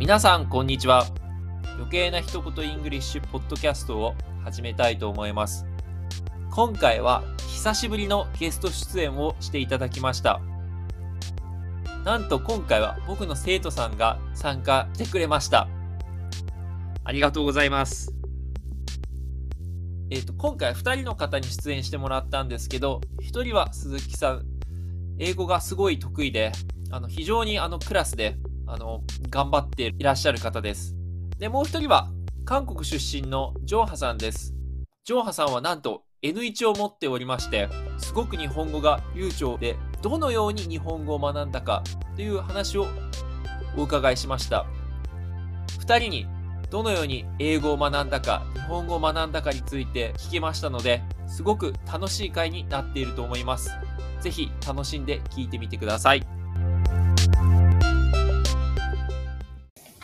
皆さんこんにちは。余計な一言イングリッシュポッドキャストを始めたいと思います。今回は久しぶりのゲスト出演をしていただきました。なんと今回は僕の生徒さんが参加してくれました。ありがとうございます。えっ、と今回2人の方に出演してもらったんですけど1人は鈴木さん。英語がすごい得意であの非常にあのクラスであの頑張っていらっしゃる方です。で、もう一人は韓国出身のジョーハさんです。ジョーハさんはなんと N1 を持っておりまして、すごく日本語が流暢で、どのように日本語を学んだかという話をお伺いしました。2人にどのように英語を学んだか、日本語を学んだかについて聞きましたので、すごく楽しい回になっていると思います。ぜひ楽しんで聞いてみてください。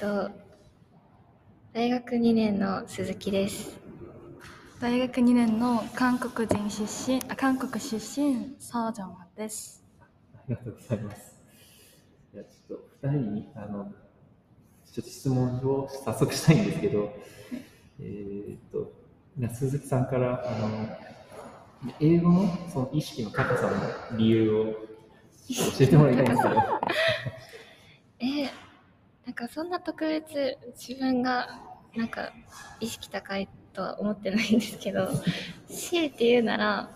と大学2年の鈴木です。大学2年の韓国人出身あ韓国出身サージャンです。ありがとうございます。じゃちょっと2人にあのちょっと質問を早速したいんですけど、えっと鈴木さんからあの英語のその意識の高さの理由を教えてもらいたいんですけどかそんな特別自分がなんか意識高いとは思ってないんですけど強いて言うなら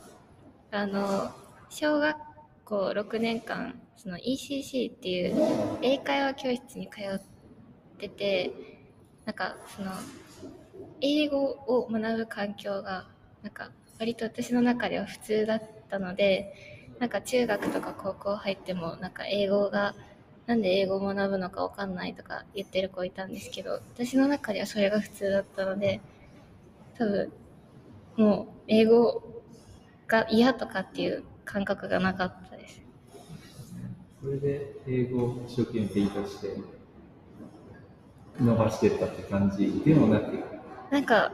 あの小学校6年間その ECC っていう英会話教室に通っててなんかその英語を学ぶ環境がなんか割と私の中では普通だったのでなんか中学とか高校入ってもなんか英語がなんで英語を学ぶのかわかんないとか言ってる子いたんですけど、私の中ではそれが普通だったので、多分、もう英語が嫌とかっていう感覚がなかったです。それで英語を一生懸命勉強して、伸ばしてったって感じでもなく？なんか、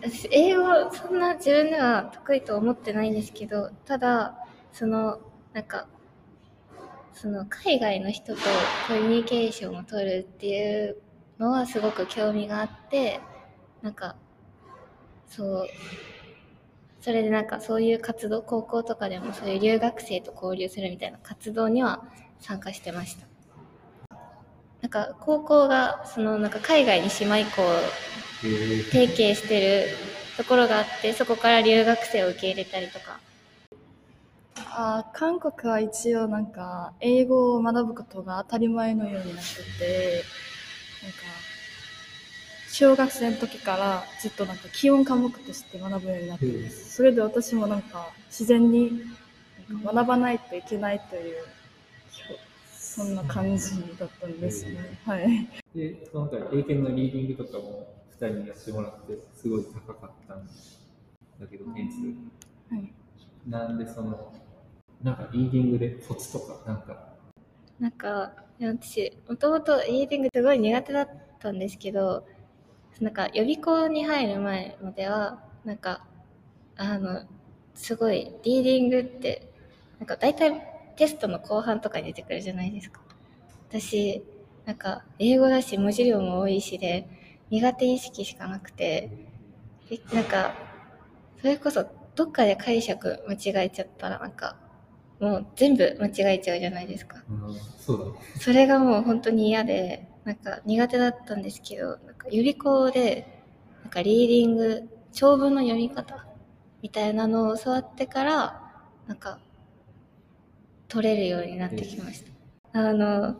私、英語そんな自分では得意と思ってないんですけど、ただ、その、なんか、その海外の人とコミュニケーションを取るっていうのはすごく興味があってなんかそうそれでなんかそういう活動高校とかでもそういう留学生と交流するみたいな活動には参加してました。なんか高校がそのなんか海外に姉妹校を提携してるところがあってそこから留学生を受け入れたりとかあ韓国は一応なんか英語を学ぶことが当たり前のようになっててなんか小学生の時からずっとなんか基本科目として学ぶようになってます、それで私もなんか自然になんか学ばないといけないというそんな感じだったんですね、はい。でその他英検のリーディングとかも2人にやってもらってすごい高かったんだけど点数、はい、なんでそのなんかリーディングでコツとかなんか。なんか私もともとリーディングすごい苦手だったんですけどなんか予備校に入る前まではなんかあのすごいリーディングってなんか大体テストの後半とかに出てくるじゃないですか。私なんか英語だし文字量も多いしで苦手意識しかなくてなんかそれこそどっかで解釈間違えちゃったらなんかもう全部間違えちゃうじゃないですか。うん、そうだ。それがもう本当に嫌で、なんか苦手だったんですけど、なんか予備校で、なんかリーディング、長文の読み方みたいなのを教わってから、なんか、取れるようになってきました。あの、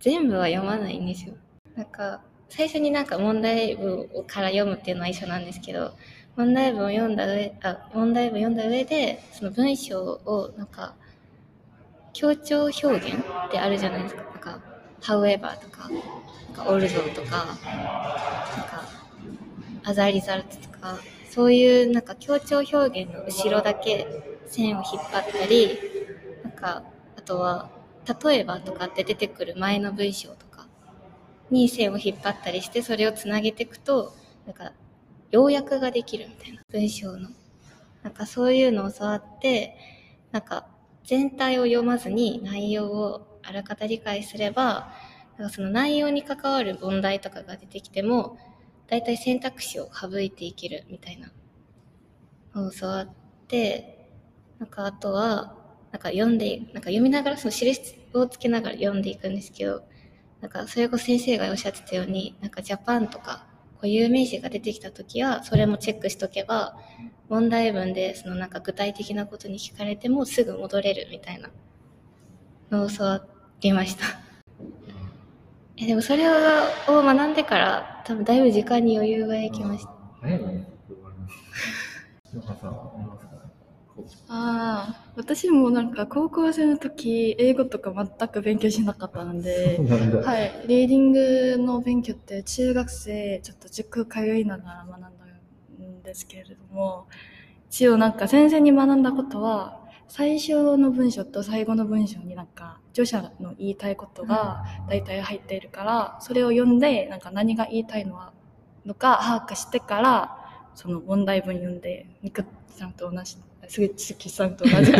全部は読まないんですよ。なんか、最初になんか問題文から読むっていうのは一緒なんですけど、問題文を読んだ上、あ、問題文読んだ上で、その文章をなんか、強調表現ってあるじゃないですか。なんか、however とか、なんか、also とか、なんか、as a result とか、そういうなんか強調表現の後ろだけ線を引っ張ったり、なんか、あとは、例えばとかって出てくる前の文章とかに線を引っ張ったりして、それをつなげていくと、なんか、要約ができるみたいな文章の。なんかそういうのを教わって、なんか全体を読まずに内容をあらかた理解すれば、なんかその内容に関わる問題とかが出てきても、大体選択肢を省いていけるみたいなのを教わって、なんかあとは、なんか読んで、なんか読みながらその印をつけながら読んでいくんですけど、なんかそれこそ先生がおっしゃってたように、なんかジャパンとか、こう有名詞が出てきた時は、それもチェックしとけば、問題文でそのなんか具体的なことに聞かれてもすぐ戻れるみたいなのを教わりました。えでもそれをを学んでから多分だいぶ時間に余裕ができました。早いね。ああ、私もなんか高校生の時、英語とか全く勉強しなかったのでんだ。はい、リーディングの勉強って中学生ちょっと塾通いながら学んだんですけれども一応なんか先生に学んだことは最初の文章と最後の文章になんか著者の言いたいことが大体入っているからそれを読んでなんか何が言いたいのはのか把握してからその問題文読んでミクさんと同じ杉月さんと同じく。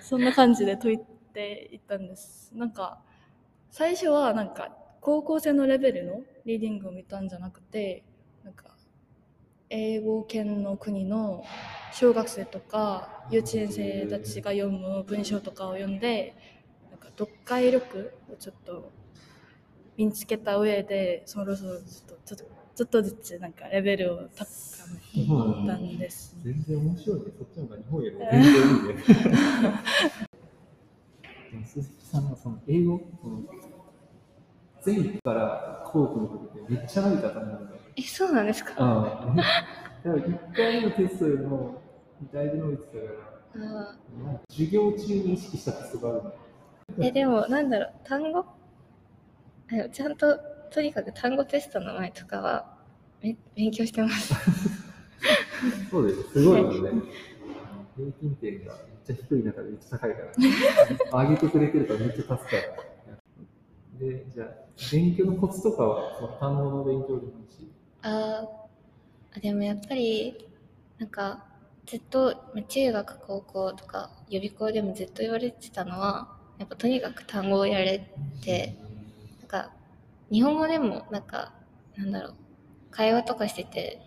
そんな感じで解いていったんです。なんか最初はなんか高校生のレベルのリーディングを見たんじゃなくてなんか英語圏の国の小学生とか幼稚園生たちが読む文章とかを読んでなんか読解力をちょっと身につけた上でそろそろちょっとちょっとずつなんかレベルを高めていったんです。全然面白いね。そっちの方が日本よりも全然いいね。鈴木さんはその英語、その前期からてめっちゃ伸びたと思うんだよ。え、そうなんですかああ。だから1回目のテストよりもだいぶ伸びてたから、授業中に意識したテストがあるえ、でもなんだろう、単語？ちゃんと、とにかく単語テストの前とかはめ勉強してます。そうです。すごいよね。平均点がめっちゃ低い中でめっちゃ高いから。上げてくれてるからめっちゃ助かる。で、じゃあ、勉強のコツとかは、その単語の勉強でもいいし。あーあ、でもやっぱり、なんか、ずっと、まあ中学、高校とか予備校でもずっと言われてたのは、やっぱとにかく単語をやれって、なんか、日本語でもなんか、なんだろう、会話とかしてて、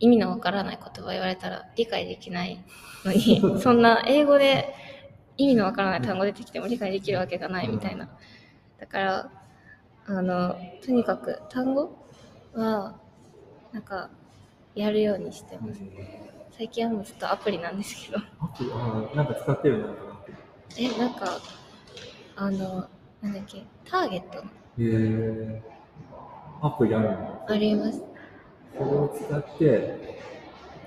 意味のわからない言葉言われたら理解できないのに、そんな英語で意味のわからない 単語出てきても理解できるわけがないみたいな。だから、あの、とにかく単語は、なんか、やるようにしてます。最近はもうずっとアプリなんですけど。アなんか使ってるな。え、なんか、あの、なんだっけ、ターゲット？へえ。アプリあるの？あります。それを使って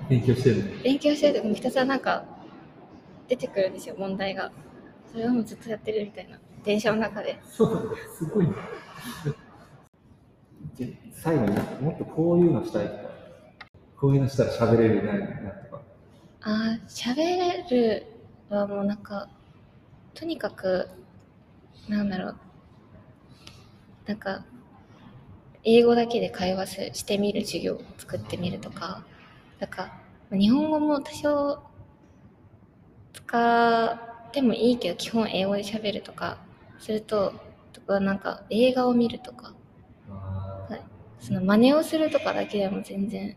勉強してるの？勉強してるときひたすらなんか、出てくるんですよ、問題が。それをもうずっとやってるみたいな。電車の中で。そうなんだ。すごいね。で最後にもっとこういうのしたいとか、こういうのしたら喋れるようになるなとか。あー、喋れるはもうなんか、とにかく、なんだろう。なんか、英語だけで会話すしてみる授業を作ってみるとか、なんか、まあ日本語も多少使ってもいいけど、基本英語で喋るとか、すると、とかなんか映画を見るとか、あはい。その真似をするとかだけでも全然、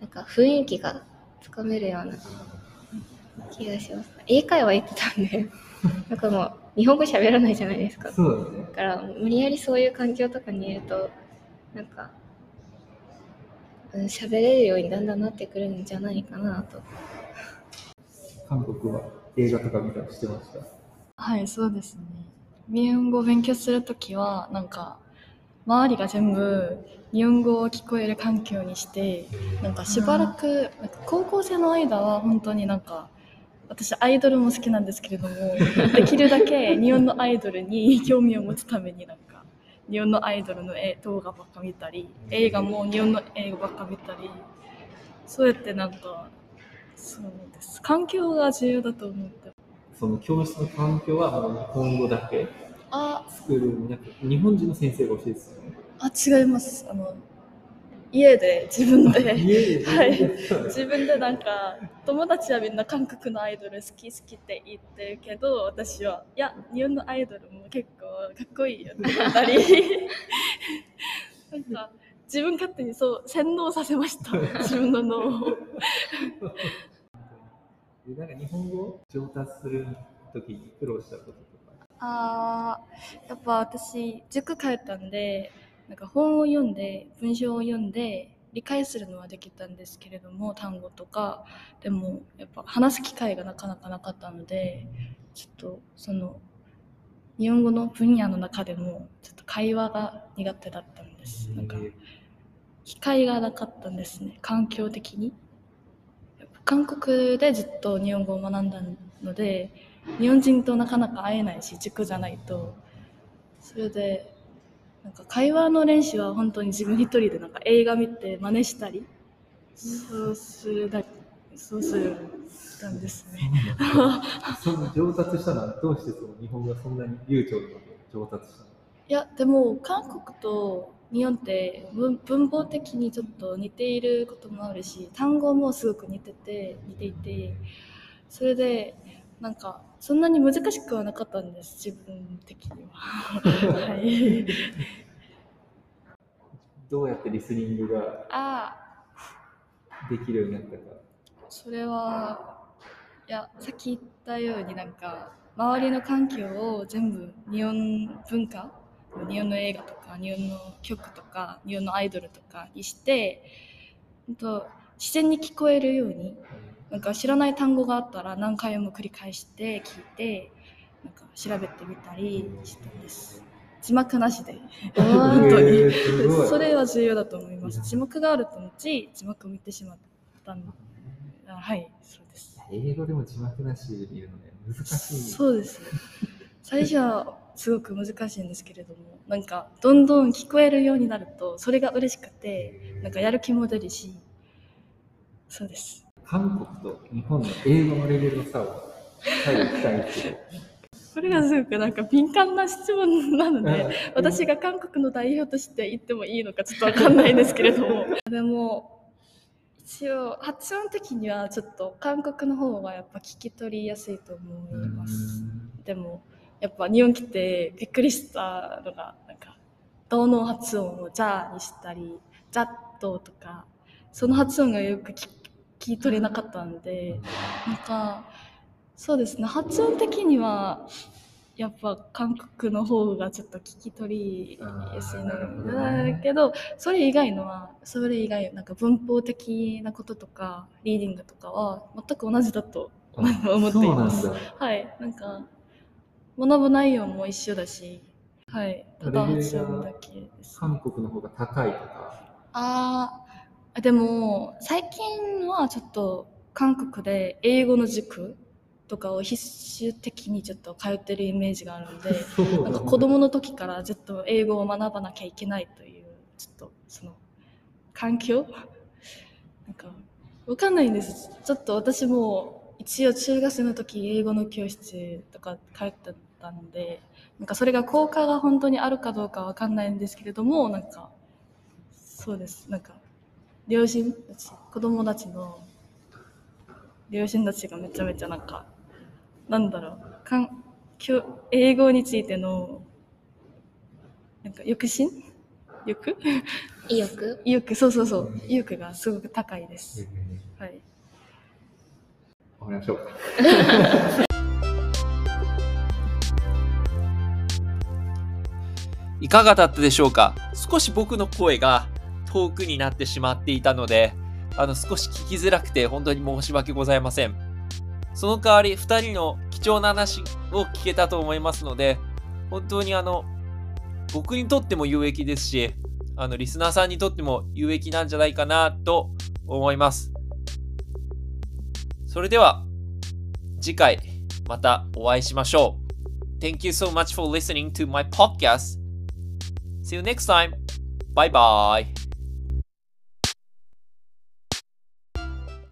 なんか雰囲気がつかめるような気がします。英会話行ってたんで、なんかもう日本語喋らないじゃないですか。あ、そうだね。だから無理やりそういう環境とかにいると、なんか、うん喋れるようにだんだんなってくるんじゃないかなと。韓国は映画とか見たりしてました？はい、そうですね。日本語を勉強するときは、なんか、周りが全部日本語を聞こえる環境にして、なんかしばらく、なんか高校生の間は本当になんか、私アイドルも好きなんですけれども、できるだけ日本のアイドルに興味を持つためになんか、日本のアイドルの絵動画ばっか見たり、映画も日本の映画ばっか見たり、そうやってなんか、そうです。環境が重要だと思ってその教室の環境はもう日本語だけ？あ、スクールになく日本人の先生が教えてたよね。あ、違います。あの、家で自分で。はい。自分でなんか友達はみんな韓国のアイドル好き好きって言ってるけど私はいや日本のアイドルも結構かっこいいよって言ったり。なんか自分勝手にそう洗脳させました。自分の脳を。でなんか日本語上達するときに苦労したこととか。あーやっぱ私塾通ったんでなんか本を読んで文章を読んで理解するのはできたんですけれども単語とか。でもやっぱ話す機会がなかなかなかったのでちょっとその日本語の分野の中でもちょっと会話が苦手だったんです。なんかえー機会がなかったんですね。環境的に。韓国でずっと日本語を学んだので日本人となかなか会えないし塾じゃないと。それでなんか会話の練習は本当に自分一人でなんか映画見て真似したりそうするだそうするたんですね。その上達したのはどうしてその日本語がそんなに流暢に上達したの？いやでも韓国と日本って文文法的にちょっと似ていることもあるし単語もすごく似てて似ていてそれでなんかそんなに難しくはなかったんです自分的には。はい、どうやってリスニングがあできるようになったか。それはいやさっき言ったようになんか周りの環境を全部日本文化日本の映画とか日本の曲とか日本のアイドルとかにしてと自然に聞こえるようになんか知らない単語があったら何回も繰り返して聞いてなんか調べてみたりしたんです。字幕なしで。本当に、それは重要だと思います。字幕があるとうち字幕を見てしまったんはいそうです。英語でも字幕なしで見るのね、難しい。そうです。最初はすごく難しいんですけれどもなんかどんどん聞こえるようになるとそれが嬉しくてなんかやる気も出るしそうです韓国と日本の英語のレベルの差を最後聞きたいんですけど。これがすごくなんか敏感な質問なので私が韓国の代表として言ってもいいのかちょっとわかんないんですけれども。でも一応発音的にはちょっと韓国の方がやっぱ聞き取りやすいと思います。でもやっぱ日本来てびっくりしたのがなんか「どの発音を「じゃあ」にしたり「ざっと」とかその発音がよく聞聞き取れなかったのでなんかそうですね発音的にはやっぱ韓国の方がちょっと聞き取りやすいなだけどそれ以外のはそれ以外なんか文法的なこととかリーディングとかは全く同じだと思っています。はい、なんか学ぶ内容も一緒だし、はい、ただ発音だけです。韓国の方が高いとか。あーでも最近はちょっと韓国で英語の塾とかを必修的にちょっと通ってるイメージがあるのでなんか子供の時からずっと英語を学ばなきゃいけないというちょっとその環境？なんかわかんないんです。ちょっと私も一応中学生の時英語の教室とか通ってたのでなんかそれが効果が本当にあるかどうかわかんないんですけれどもなんかそうです。なんか両親たち子供たちの両親たちがめちゃめちゃなんかなんだろうかんきょ英語についてのなんか抑心欲意欲？意欲。そうそうそう。意欲がすごく高いです、はい。わかりましょう。か。いかがだったでしょうか？少し僕の声が遠くになってしまっていたので、あの少し聞きづらくて本当に申し訳ございません。その代わり2人の貴重な話を聞けたと思いますので、本当にあの、僕にとっても有益ですし、あの、リスナーさんにとっても有益なんじゃないかなと思います。それでは、次回またお会いしましょう。Thank you so much for listening to my podcast. See you next time. Bye bye.